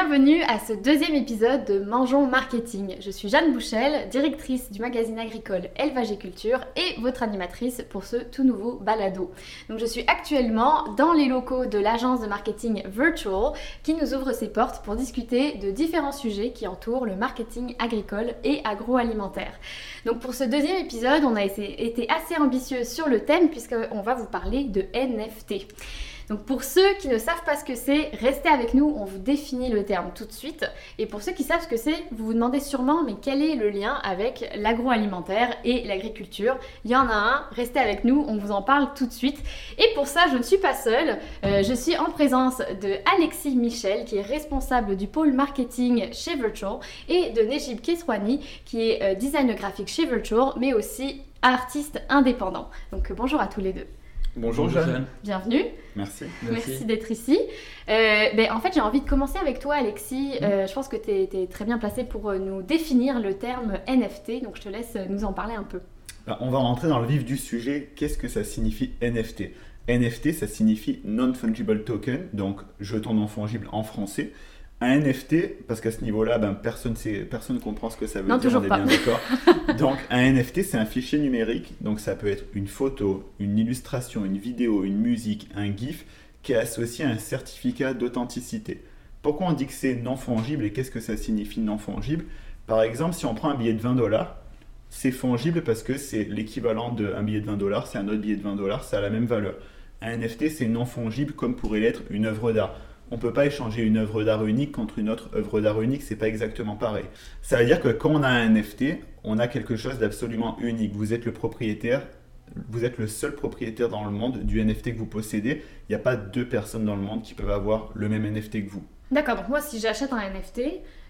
Bienvenue à ce deuxième épisode de Mangeons Marketing. Je suis Jeanne Bouchel, directrice du magazine agricole Élevage et Culture et votre animatrice pour ce tout nouveau balado. Je suis actuellement dans les locaux de l'agence de marketing Virtual qui nous ouvre ses portes pour discuter de différents sujets qui entourent le marketing agricole et agroalimentaire. Donc pour ce deuxième épisode, on a été assez ambitieux sur le thème puisqu'on va vous parler de NFT. Donc pour ceux qui ne savent pas ce que c'est, restez avec nous, on vous définit le terme tout de suite. Et pour ceux qui savent ce que c'est, vous vous demandez sûrement mais quel est le lien avec l'agroalimentaire et l'agriculture? Il y en a un, restez avec nous, on vous en parle tout de suite. Et pour ça, je ne suis pas seule, euh, je suis en présence de Alexis Michel qui est responsable du pôle marketing chez Virtual et de Nejib Keswani qui est euh, designer graphique chez Virtual mais aussi artiste indépendant. Donc bonjour à tous les deux. Bonjour, Jeanne. Bienvenue. Merci. Merci, d'être ici. Euh, ben, en fait, j'ai envie de commencer avec toi, Alexis. Mm. Euh, je pense que tu es, très bien placé pour euh, nous définir le terme NFT, donc je te laisse nous en parler un peu. Ben, on va rentrer dans le vif du sujet. Qu'est-ce que ça signifie NFT NFT, ça signifie Non-Fungible Token, donc jeton non fongible en français. Un NFT, parce qu'à ce niveau-là, ben, personne ne personne comprend ce que ça veut non, dire, toujours pas. d'accord. donc un NFT, c'est un fichier numérique, donc ça peut être une photo, une illustration, une vidéo, une musique, un GIF, qui est associé à un certificat d'authenticité. Pourquoi on dit que c'est non fongible et qu'est-ce que ça signifie non fongible Par exemple, si on prend un billet de 20 dollars, c'est fongible parce que c'est l'équivalent d'un billet de 20 dollars, c'est un autre billet de 20 dollars, ça a la même valeur. Un NFT, c'est non fongible comme pourrait l'être une œuvre d'art on ne peut pas échanger une œuvre d'art unique contre une autre œuvre d'art unique, c'est pas exactement pareil. Ça veut dire que quand on a un NFT, on a quelque chose d'absolument unique. Vous êtes le propriétaire, vous êtes le seul propriétaire dans le monde du NFT que vous possédez. Il n'y a pas deux personnes dans le monde qui peuvent avoir le même NFT que vous. D'accord, donc moi si j'achète un NFT,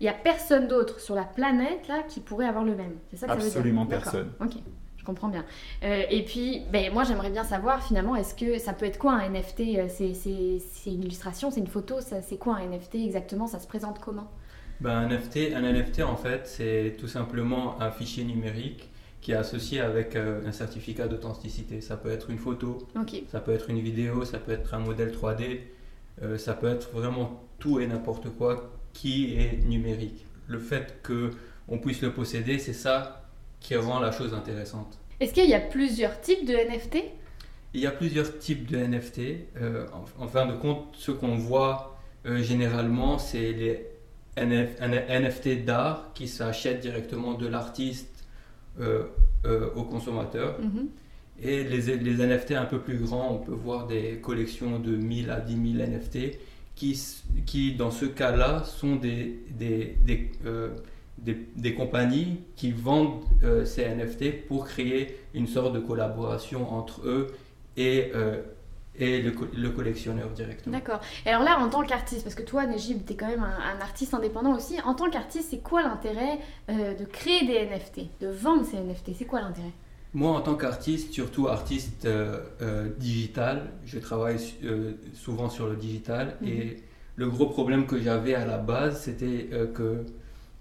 il n'y a personne d'autre sur la planète là qui pourrait avoir le même. C'est ça que Absolument ça veut dire personne. Ok. Je comprends bien. Euh, et puis, ben, moi, j'aimerais bien savoir finalement, est-ce que ça peut être quoi un NFT euh, C'est une illustration, c'est une photo, c'est quoi un NFT exactement Ça se présente comment? Ben, un, NFT, un NFT, en fait, c'est tout simplement un fichier numérique qui est associé avec euh, un certificat d'authenticité. Ça peut être une photo, ça peut être une vidéo, ça peut être un modèle 3D, ça peut être vraiment tout et n'importe quoi qui est numérique. Le fait que on puisse le posséder, c'est ça qui rend la chose intéressante. Est-ce qu'il y a plusieurs types de NFT Il y a plusieurs types de NFT. Euh, en, fin de compte, ce qu'on voit euh, généralement, c'est les NFT d'art qui s'achètent directement de l'artiste euh, au consommateur. Mhm. Et les, les, NFT un peu plus grands, on peut voir des collections de 1000 à 10 000 NFT qui, qui dans ce cas-là, sont des, des, des des, compagnies qui vendent euh, ces NFT pour créer une sorte de collaboration entre eux et, euh, et le, collectionneur directement. D'accord. Et alors là, en tant qu'artiste, parce que toi, Najib, tu es quand même un, artiste indépendant aussi, en tant qu'artiste, c'est quoi l'intérêt euh, de créer des NFT, de vendre ces NFT C'est quoi l'intérêt? Moi, en tant qu'artiste, surtout artiste digital, je travaille souvent sur le digital mhm. et le gros problème que j'avais à la base, c'était que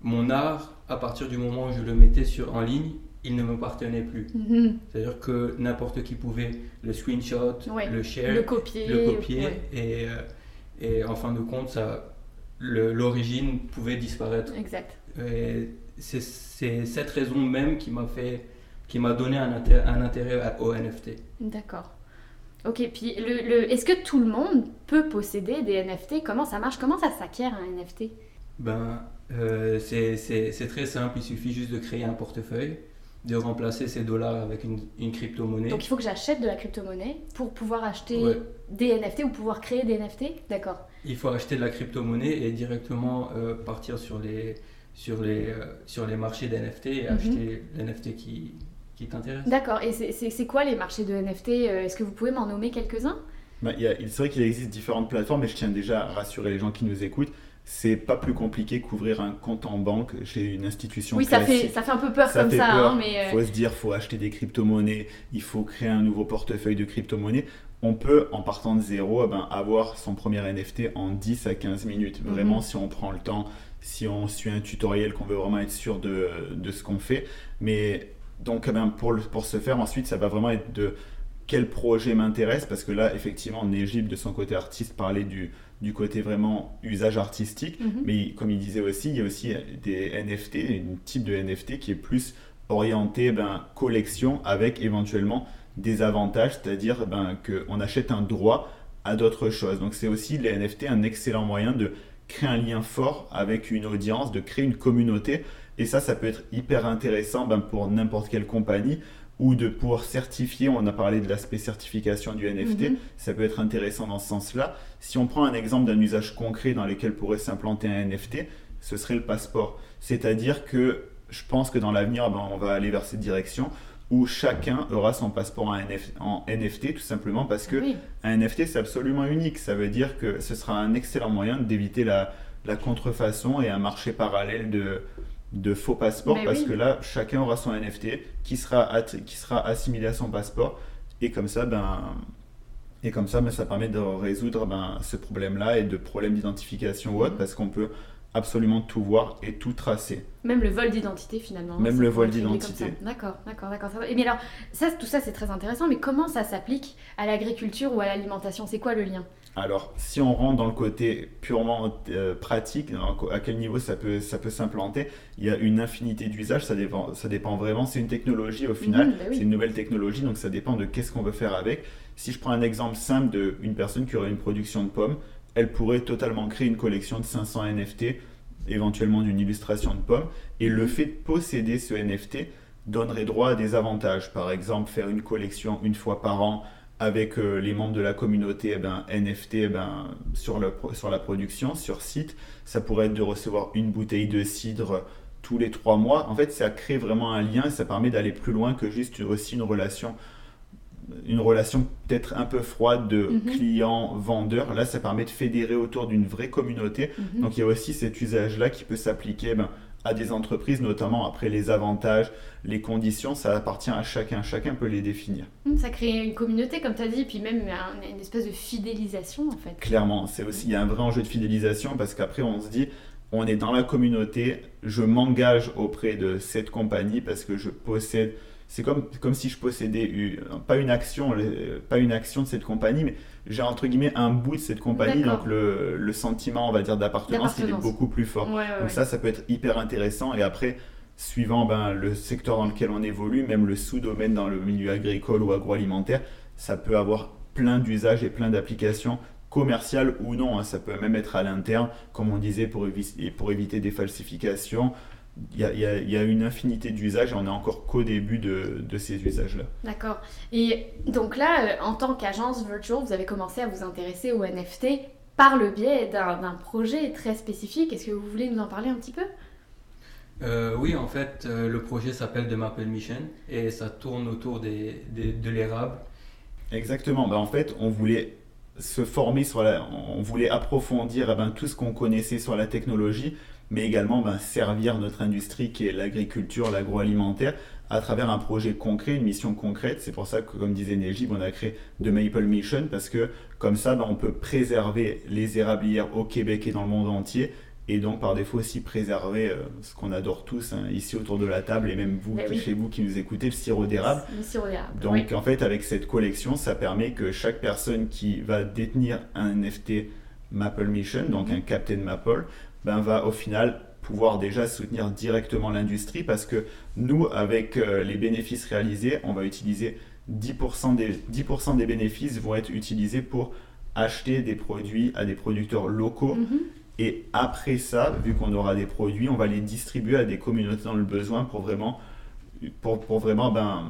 mon art, à partir du moment où je le mettais sur, en ligne, il ne m'appartenait plus. Mhm. C'est-à-dire que n'importe qui pouvait le screenshot, le share, le copier, le copier et, euh, et en fin de compte, ça, l'origine pouvait disparaître. Exact. c'est cette raison même qui m'a fait, qui m'a donné un intérêt, un intérêt au NFT. D'accord. Ok, puis le, le est-ce que tout le monde peut posséder des NFT Comment ça marche? Comment ça s'acquiert un NFT Ben, euh, c'est très simple, il suffit juste de créer un portefeuille, de remplacer ces dollars avec une, une crypto-monnaie. Donc il faut que j'achète de la crypto-monnaie pour pouvoir acheter des NFT ou pouvoir créer des NFT D'accord. Il faut acheter de la crypto-monnaie et directement euh, partir sur les, sur les, euh, sur les marchés d'NFT et mhm. acheter l'NFT qui, qui t'intéresse. D'accord, et c'est quoi les marchés de NFT Est-ce que vous pouvez m'en nommer quelques-uns? Bah, C'est vrai qu'il existe différentes plateformes, et je tiens déjà à rassurer les gens qui nous écoutent c'est pas plus compliqué qu'ouvrir un compte en banque chez une institution. Oui, ça fait, ça fait un peu peur comme ça. Hein, mais Il euh, faut se dire, faut acheter des crypto-monnaies, il faut créer un nouveau portefeuille de crypto-monnaies. On peut, en partant de zéro, eh ben, avoir son premier NFT en 10 à 15 minutes. Mhm. Vraiment, si on prend le temps, si on suit un tutoriel, qu'on veut vraiment être sûr de, de ce qu'on fait. Mais donc, eh ben, pour, pour ce faire, ensuite, ça va vraiment être de quel projet m'intéresse, parce que là, effectivement, Négib, de son côté artiste, parlait du, du côté vraiment usage artistique, Mhm. mais comme il disait aussi, il y a aussi des NFT, un type de NFT qui est plus orienté ben, collection avec éventuellement des avantages, c'est-à-dire ben, qu'on achète un droit à d'autres choses. Donc c'est aussi les NFT un excellent moyen de créer un lien fort avec une audience, de créer une communauté. Et ça, ça peut être hyper intéressant ben, pour n'importe quelle compagnie ou de pouvoir certifier, on a parlé de l'aspect certification du NFT, Mhm. ça peut être intéressant dans ce sens-là. Si on prend un exemple d'un usage concret dans lequel pourrait s'implanter un NFT, ce serait le passeport. C'est-à-dire que je pense que dans l'avenir, ben, on va aller vers cette direction où chacun aura son passeport en, NF en NFT, tout simplement parce que Oui. un NFT, c'est absolument unique. Ça veut dire que ce sera un excellent moyen d'éviter la, la contrefaçon et un marché parallèle de, de faux passeports Mais parce oui. que là, chacun aura son NFT qui sera, qui sera assimilé à son passeport et comme ça, ben, et comme ça, ben, ça permet de résoudre ben, ce problème-là et de problèmes d'identification ou autre Mhm. parce qu'on peut absolument tout voir et tout tracer. Même le vol d'identité finalement. Même le vol d'identité. D'accord, d'accord, d'accord. Et mais alors, ça, tout ça c'est très intéressant, mais comment ça s'applique à l'agriculture ou à l'alimentation? C'est quoi le lien? Alors, si on rentre dans le côté purement euh, pratique, à quel niveau ça peut, ça peut s'implanter, il y a une infinité d'usages, ça dépend, ça dépend vraiment. C'est une technologie au final, Mhm, bah oui. c'est une nouvelle technologie, donc ça dépend de qu'est-ce qu'on veut faire avec. Si je prends un exemple simple d'une personne qui aurait une production de pommes, elle pourrait totalement créer une collection de 500 NFT, éventuellement d'une illustration de pommes, et le fait de posséder ce NFT donnerait droit à des avantages. Par exemple, faire une collection une fois par an avec euh, les membres de la communauté eh ben, NFT eh ben, sur, le, sur la production, sur site. Ça pourrait être de recevoir une bouteille de cidre tous les trois mois. En fait, ça crée vraiment un lien et ça permet d'aller plus loin que juste aussi une relation une relation peut-être un peu froide de Mhm. client-vendeur. Là, ça permet de fédérer autour d'une vraie communauté. Mhm. Donc il y a aussi cet usage-là qui peut s'appliquer ben, à des entreprises, notamment après les avantages, les conditions, ça appartient à chacun. Chacun peut les définir. Hum, Ça crée une communauté, comme tu as dit, puis même un- une espèce de fidélisation en fait. Clairement, c'est aussi il y a un vrai enjeu de fidélisation parce qu'après on se dit on est dans la communauté, je m'engage auprès de cette compagnie parce que je possède c'est comme, comme si je possédais pas une action pas une action de cette compagnie mais j'ai entre guillemets un bout de cette compagnie donc le, le sentiment on va dire d'appartenance il est beaucoup plus fort. Ouais, ouais, ouais. Donc ça, ça peut être hyper intéressant. Et après, suivant ben, le secteur dans lequel on évolue, même le sous-domaine dans le milieu agricole ou agroalimentaire, ça peut avoir plein d'usages et plein d'applications commerciales ou non. hein. Ça peut même être à l'interne, comme on disait, pour, évi- pour éviter des falsifications. Il y a, il y a- il y a une infinité d'usages et on est encore qu'au début de, de ces usages-là. D'accord. Et donc là, euh, en tant qu'agence virtual, vous avez commencé à vous intéresser aux NFT par le biais d'un d'un projet très spécifique. Est-ce que vous voulez nous en parler un petit peu? Euh, oui, en fait, euh, le projet s'appelle The Maple Mission et ça tourne autour des, des- de l'érable. Exactement. Ben, en fait, on voulait se former sur la, on voulait approfondir eh ben, tout ce qu'on connaissait sur la technologie, mais également ben, servir notre industrie qui est l'agriculture, l'agroalimentaire, à travers un projet concret, une mission concrète. C'est pour ça que, comme disait Nejib, on a créé The Maple Mission parce que comme ça, ben, on peut préserver les érablières au Québec et dans le monde entier. Et donc, par défaut, aussi préserver euh, ce qu'on adore tous hein, ici autour de la table, et même vous, Ben qui- oui. chez vous qui nous écoutez, le sirop d'érable. Le sirop d'érable. Donc Oui. en fait avec cette collection ça permet que chaque personne qui va détenir un NFT Maple Mission, donc Mhm. un Captain Maple, ben, va au final pouvoir déjà soutenir directement l'industrie parce que nous avec euh, les bénéfices réalisés on va utiliser 10% des, 10% des bénéfices vont être utilisés pour acheter des produits à des producteurs locaux Mhm. Et après ça, vu qu'on aura des produits, on va les distribuer à des communautés dans le besoin pour vraiment, pour, pour vraiment, ben,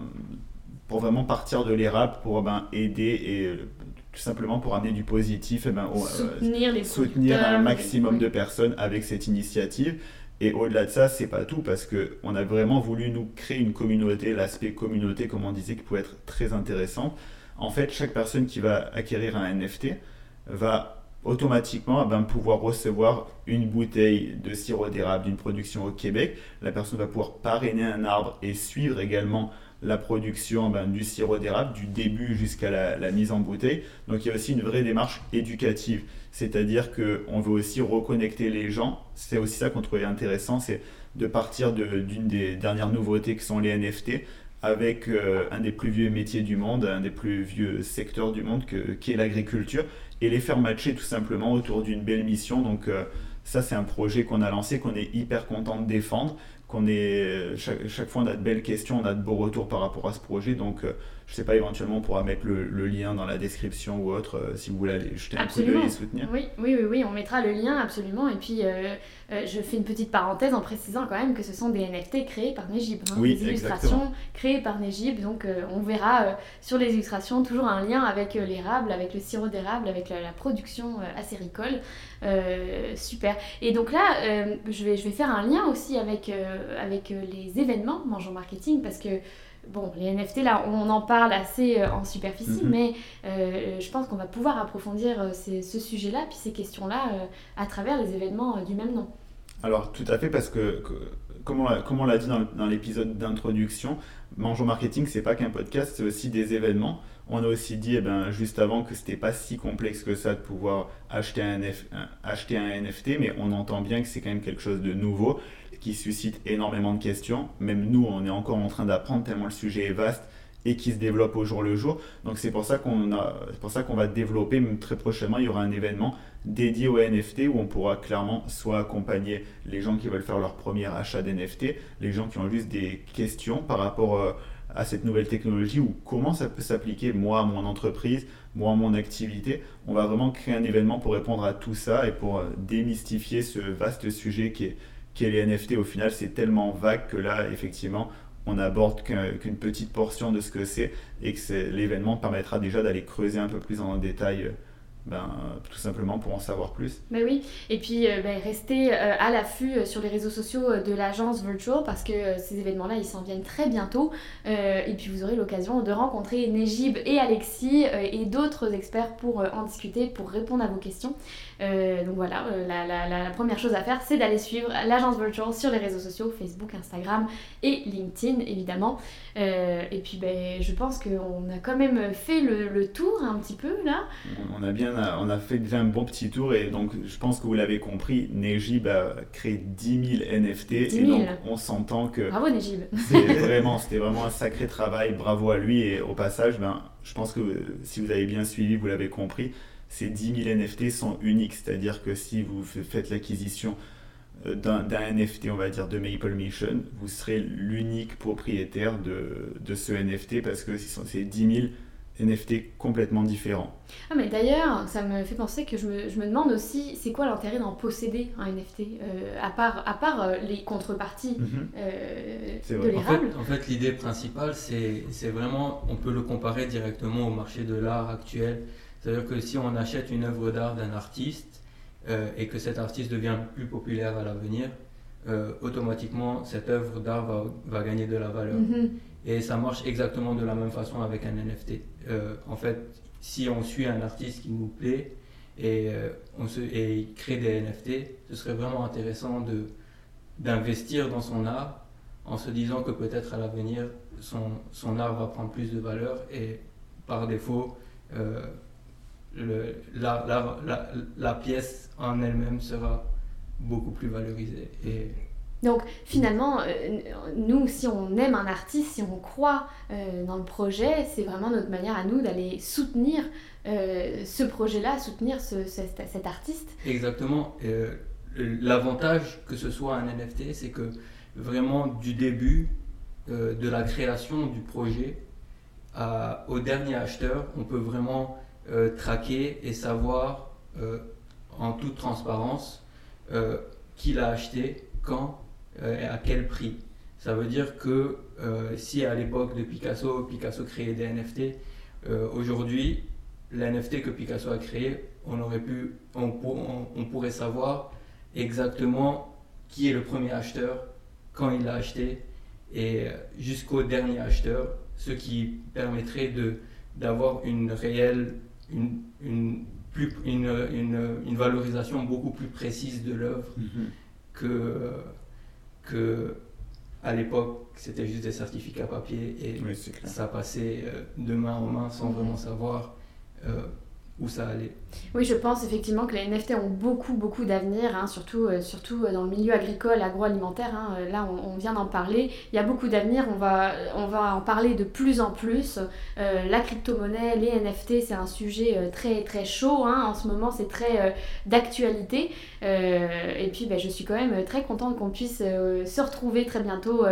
pour vraiment partir de l'érable, pour ben, aider et euh, tout simplement pour amener du positif et ben, au- euh, Soutenir les soutenir producteurs, un maximum de personnes avec cette initiative. Et au-delà de ça, c'est pas tout parce que on a vraiment voulu nous créer une communauté, l'aspect communauté, comme on disait, qui pouvait être très intéressant. En fait, chaque personne qui va acquérir un NFT va automatiquement eh ben, pouvoir recevoir une bouteille de sirop d'érable d'une production au Québec. La personne va pouvoir parrainer un arbre et suivre également la production ben, du sirop d'érable du début jusqu'à la, mise en bouteille. Donc il y a aussi une vraie démarche éducative, c'est-à-dire qu'on veut aussi reconnecter les gens. C'est aussi ça qu'on trouvait intéressant, c'est de partir d'une des dernières nouveautés qui sont les NFT avec euh, un des plus vieux métiers du monde, un des plus vieux secteurs du monde qui est l'agriculture, et les faire matcher tout simplement autour d'une belle mission. Donc euh, ça c'est un projet qu'on a lancé, qu'on est hyper content de défendre, qu'on est chaque, chaque, fois on a de belles questions, on a de beaux retours par rapport à ce projet. Donc euh, je sais pas, éventuellement on pourra mettre le, le lien dans la description ou autre euh, si vous voulez aller jeter absolument. un coup d'œil et soutenir. Oui, oui, oui, oui, on mettra le lien absolument. Et puis euh, euh, je fais une petite parenthèse en précisant quand même que ce sont des NFT créés par Negib, hein, oui, des illustrations créées par Negib. Donc on verra sur les illustrations toujours un lien avec l'érable, avec le sirop d'érable, avec la, la production acéricole. super. Et donc là, je, vais, je vais faire un lien aussi avec, avec les événements Mangeons Marketing parce que bon, les NFT, là, on en parle assez euh, en superficie, Mhm. mais euh, je pense qu'on va pouvoir approfondir euh, ces- ce sujet-là, puis ces questions-là, à travers les événements du même nom. Alors tout à fait parce que, que- comme on l'a- dit dans, l'épisode d'introduction, Mangeons Marketing c'est pas qu'un podcast, c'est aussi des événements. On a aussi dit eh ben, juste avant que c'était pas si complexe que ça de pouvoir acheter un- acheter un NFT, mais on entend bien que c'est quand même quelque chose de nouveau qui suscite énormément de questions. Même nous, on est encore en train d'apprendre tellement le sujet est vaste et qui se développe au jour le jour. Donc c'est pour ça qu'on a, pour ça qu'on va développer même très prochainement. Il y aura un événement dédié aux NFT où on pourra clairement soit accompagner les gens qui veulent faire leur premier achat d'NFT, les gens qui ont juste des questions par rapport euh, à cette nouvelle technologie ou comment ça peut s'appliquer moi à mon entreprise, moi à mon activité. On va vraiment créer un événement pour répondre à tout ça et pour euh, démystifier ce vaste sujet qui est, qui est les NFT. Au final, c'est tellement vague que là, effectivement, on aborde qu'un- qu'une petite portion de ce que c'est et que l'événement permettra déjà d'aller creuser un peu plus en détail, euh, ben, tout simplement pour en savoir plus. Mais oui, et puis euh, ben, restez euh, à l'affût euh, sur les réseaux sociaux de l'agence Virtual parce que ces événements-là, ils s'en viennent très bientôt. Et puis vous aurez l'occasion de rencontrer Nejib et Alexis et d'autres experts pour en discuter, pour répondre à vos questions. Donc voilà, la, la- la- la première chose à faire, c'est d'aller suivre l'agence Virtual sur les réseaux sociaux, Facebook, Instagram et LinkedIn évidemment. Et puis ben, je pense qu'on a quand même fait le, le tour un petit peu là. On a bien, on a fait déjà un bon petit tour et donc je pense que vous l'avez compris, Nejib a créé 10 000 NFT 10 et 000. donc on s'entend que Bravo Nejib. c'est vraiment, c'était vraiment un sacré travail, bravo à lui et au passage, ben, je pense que euh, si vous avez bien suivi, vous l'avez compris, ces 10 000 NFT sont uniques, c'est-à-dire que si vous faites l'acquisition euh, d'un NFT, on va dire de Maple Mission, vous serez l'unique propriétaire de, de ce NFT parce que ce sont- c'est 10 000 NFT complètement différents. Ah mais d'ailleurs, ça me fait penser que je me, je me demande aussi, c'est quoi l'intérêt d'en posséder un NFT euh, À part, à part euh, les contreparties Mhm. euh, C'est de vrai. En fait, l'érable. en fait l'idée principale, c'est c'est vraiment, on peut le comparer directement au marché de l'art actuel. C'est-à-dire que si on achète une œuvre d'art d'un artiste euh, et que cet artiste devient plus populaire à l'avenir, euh, automatiquement cette œuvre d'art va, va gagner de la valeur. Mhm. Et ça marche exactement de la même façon avec un NFT. Euh, en fait, si on suit un artiste qui nous plaît et, euh, on se, et il crée des NFT, ce serait vraiment intéressant de, d'investir dans son art en se disant que peut-être à l'avenir, son, son art va prendre plus de valeur et par défaut, euh, la, la, la, la pièce en elle-même sera beaucoup plus valorisée. Et Donc finalement, euh, nous, si on aime un artiste, si on croit euh, dans le projet, c'est vraiment notre manière à nous d'aller soutenir euh, ce projet-là, soutenir ce- cet, artiste. Exactement. L'avantage que ce soit un NFT, c'est que vraiment du début de la création du projet à- au dernier acheteur, on peut vraiment traquer et savoir en toute transparence qui l'a acheté, quand et à quel prix. Ça veut dire que euh, si à l'époque de Picasso, Picasso créait des NFT, euh, aujourd'hui, l'NFT que Picasso a créé, on aurait pu, on, pour- on- on pourrait savoir exactement qui est le premier acheteur, quand il l'a acheté, et euh, jusqu'au dernier acheteur, ce qui permettrait de d'avoir une réelle, une, une, plus, une, une, une valorisation beaucoup plus précise de l'œuvre que, que à l'époque c'était juste des certificats papier et Oui, ça passait euh, de main en main sans Mhm. vraiment savoir euh, où ça allait. Oui, je pense effectivement que les NFT ont beaucoup, beaucoup d'avenir, hein, surtout, euh, surtout dans le milieu agricole, agroalimentaire. Hein, euh, là, on, vient d'en parler. Il y a beaucoup d'avenir, on va, on va en parler de plus en plus. Euh, la crypto-monnaie, les NFT, c'est un sujet très, très chaud. Hein, en ce moment, c'est très d'actualité. et puis, ben, je suis quand même très contente qu'on puisse se retrouver très bientôt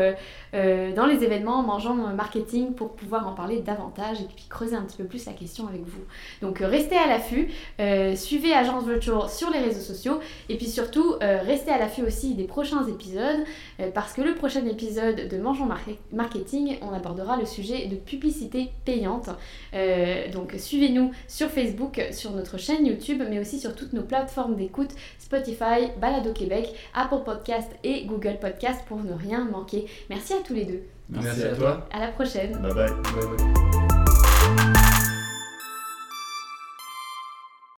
dans les événements Mangeant Marketing pour pouvoir en parler davantage et puis creuser un petit peu plus la question avec vous. Donc, restez à l'affût. Euh, suivez Agence Virtual sur les réseaux sociaux et puis surtout euh, restez à l'affût aussi des prochains épisodes euh, parce que le prochain épisode de Mangeons Marketing, on abordera le sujet de publicité payante. donc suivez-nous sur Facebook, sur notre chaîne YouTube, mais aussi sur toutes nos plateformes d'écoute Spotify, Balado Québec, Apple Podcast et Google Podcast pour ne rien manquer. Merci à tous les deux. Merci, à, toi. À la prochaine. bye. bye, bye.